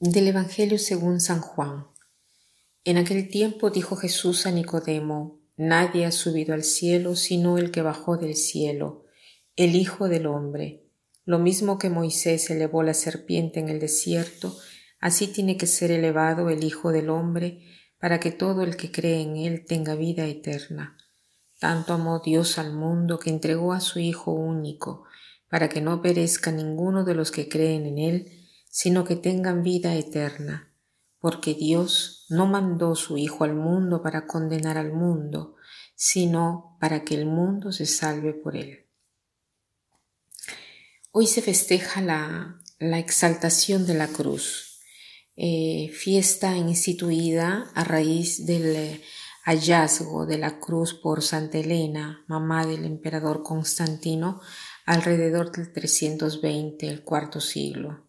Del Evangelio según San Juan. En aquel tiempo dijo Jesús a Nicodemo, Nadie ha subido al cielo sino el que bajó del cielo, el Hijo del Hombre. Lo mismo que Moisés elevó la serpiente en el desierto, así tiene que ser elevado el Hijo del Hombre, para que todo el que cree en él tenga vida eterna. Tanto amó Dios al mundo que entregó a su Hijo único, para que no perezca ninguno de los que creen en él, sino que tengan vida eterna, porque Dios no mandó su Hijo al mundo para condenar al mundo, sino para que el mundo se salve por él. Hoy se festeja la, exaltación de la cruz, eh, fiesta instituida a raíz del eh, hallazgo de la cruz por Santa Elena, mamá del emperador Constantino, alrededor del 320, el cuarto siglo.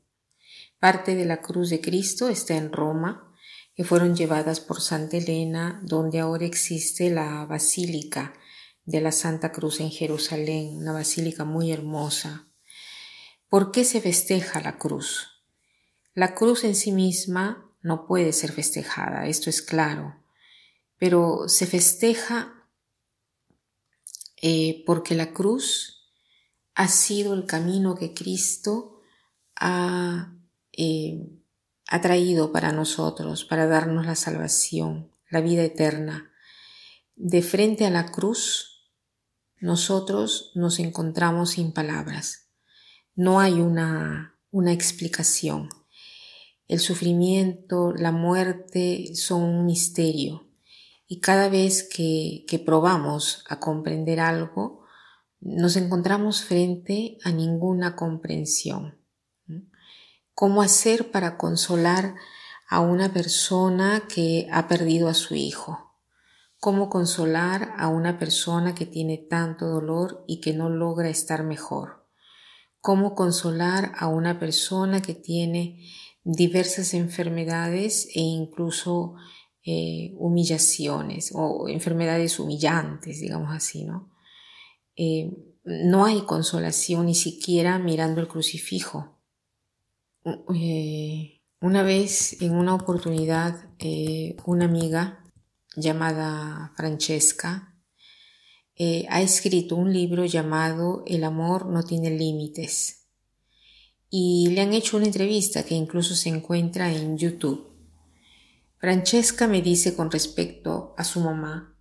Parte de la cruz de Cristo está en Roma, que fueron llevadas por Santa Elena, donde ahora existe la Basílica de la Santa Cruz en Jerusalén, una basílica muy hermosa. ¿Por qué se festeja la cruz? La cruz en sí misma no puede ser festejada, esto es claro, pero se festeja eh, porque la cruz ha sido el camino que Cristo ha eh, ha traído para nosotros, para darnos la salvación, la vida eterna. De frente a la cruz, nosotros nos encontramos sin palabras. No hay una, una explicación. El sufrimiento, la muerte son un misterio. Y cada vez que, que probamos a comprender algo, nos encontramos frente a ninguna comprensión cómo hacer para consolar a una persona que ha perdido a su hijo, cómo consolar a una persona que tiene tanto dolor y que no logra estar mejor, cómo consolar a una persona que tiene diversas enfermedades e incluso eh, humillaciones o enfermedades humillantes, digamos así, ¿no? Eh, no hay consolación ni siquiera mirando el crucifijo. Eh, una vez, en una oportunidad, eh, una amiga llamada Francesca eh, ha escrito un libro llamado El amor no tiene límites y le han hecho una entrevista que incluso se encuentra en YouTube. Francesca me dice con respecto a su mamá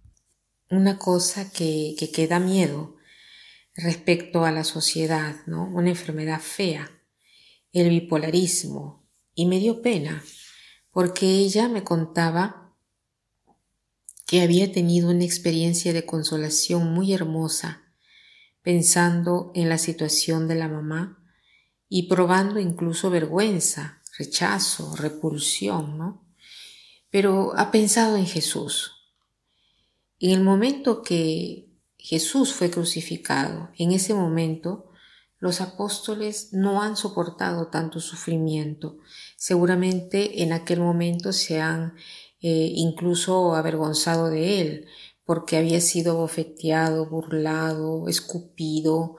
una cosa que, que, da miedo respecto a la sociedad, ¿no? Una enfermedad fea el bipolarismo y me dio pena porque ella me contaba que había tenido una experiencia de consolación muy hermosa pensando en la situación de la mamá y probando incluso vergüenza, rechazo, repulsión, ¿no? Pero ha pensado en Jesús. En el momento que Jesús fue crucificado, en ese momento los apóstoles no han soportado tanto sufrimiento. Seguramente en aquel momento se han eh, incluso avergonzado de él, porque había sido bofeteado, burlado, escupido.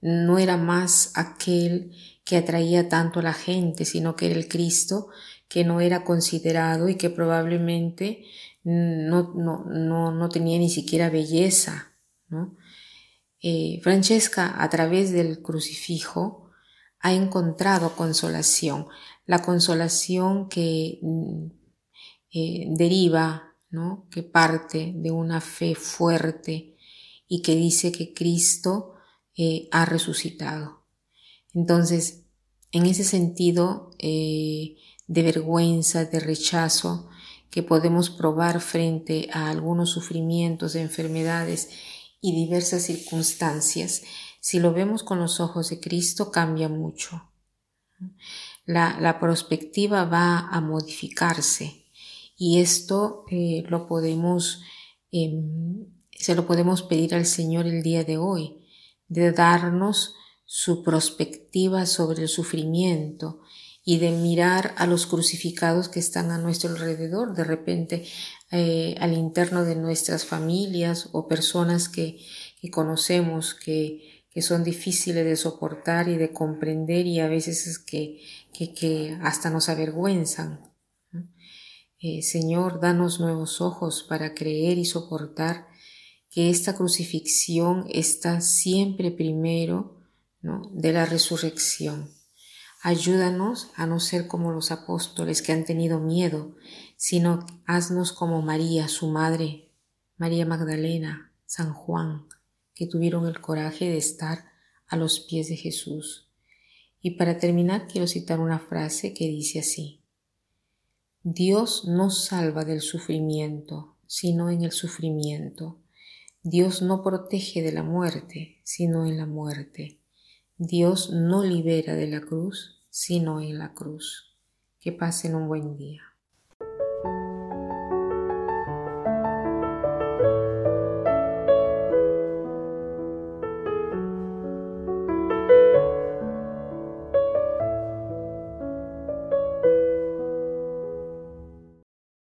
No era más aquel que atraía tanto a la gente, sino que era el Cristo que no era considerado y que probablemente no, no, no, no tenía ni siquiera belleza, ¿no? Eh, Francesca, a través del crucifijo, ha encontrado consolación, la consolación que mm, eh, deriva, ¿no? que parte de una fe fuerte y que dice que Cristo eh, ha resucitado. Entonces, en ese sentido de vergüenza, de rechazo que podemos probar frente a algunos sufrimientos, enfermedades y diversas circunstancias, si lo vemos con los ojos de Cristo, cambia mucho. La, la perspectiva va a modificarse y esto eh, lo podemos, em, se lo podemos pedir al Señor el día de hoy, de darnos su perspectiva sobre el sufrimiento y de mirar a los crucificados que están a nuestro alrededor. De repente eh, al interno de nuestras familias o personas que, conocemos que, que son difíciles de soportar y de comprender y a veces es que, que, hasta nos avergüenzan. Eh, Señor, danos nuevos ojos para creer y soportar que esta crucifixión está siempre primero de la resurrección. Ayúdanos a no ser como los apóstoles que han tenido miedo, sino haznos como María, su madre, María Magdalena, San Juan, que tuvieron el coraje de estar a los pies de Jesús. Y para terminar quiero citar una frase que dice así, Dios no salva del sufrimiento, sino en el sufrimiento. Dios no protege de la muerte, sino en la muerte. Dios no libera de la cruz, sino en la cruz. Que pasen un buen día.